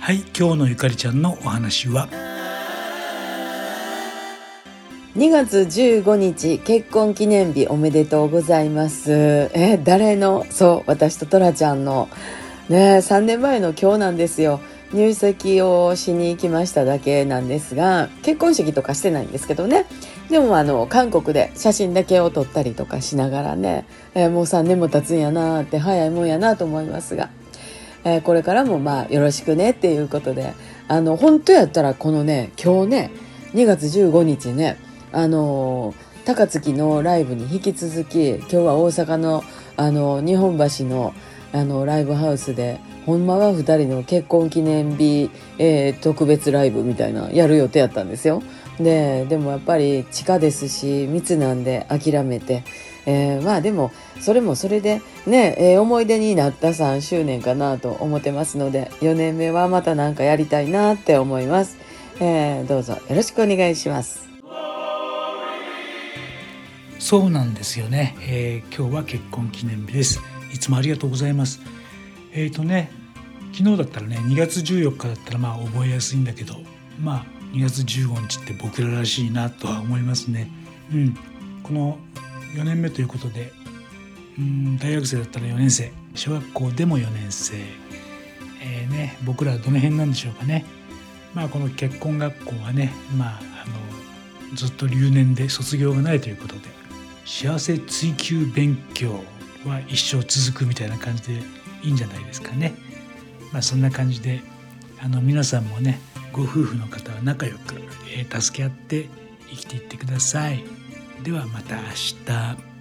はい今日のゆかりちゃんのお話は？2月15日結婚記念日おめでとうございます。え誰の？そう私とトラちゃんの。ね3年前の今日なんですよ。入籍をしに行きましただけなんですが結婚式とかしてないんですけどね。でもあの韓国で写真だけを撮ったりとかしながらね、えー、もう3年も経つんやなって早いもんやなと思いますが、えー、これからもまあよろしくねっていうことであの本当やったらこのね今日ね2月15日ねあの高槻のライブに引き続き今日は大阪のあの日本橋のあのライブハウスでほんまは2人の結婚記念日、えー、特別ライブみたいなやる予定やったんですよ。ででもやっぱり地下ですし密なんで諦めて、えー、まあでもそれもそれでね、えー、思い出になった3周年かなと思ってますので4年目はまた何かやりたいなって思います。えー、どうぞよろしくお願いします。そうなんですよね、えー、今日は結婚記念日です。いつもありがとうございます。えっ、ー、とね昨日だったらね2月14日だったらまあ覚えやすいんだけどまあ2月15日って僕ららしいなとは思いますね。うん。この4年目ということでうん大学生だったら4年生小学校でも4年生えーね、僕らはどの辺なんでしょうかねまあこの結婚学校はねまああのずっと留年で卒業がないということで幸せ追求勉強は一生続くみたいな感じでいいんじゃないですかね。まあ、そんな感じであの皆さんもねご夫婦の方は仲良く、えー、助け合って生きていってください。ではまた明日。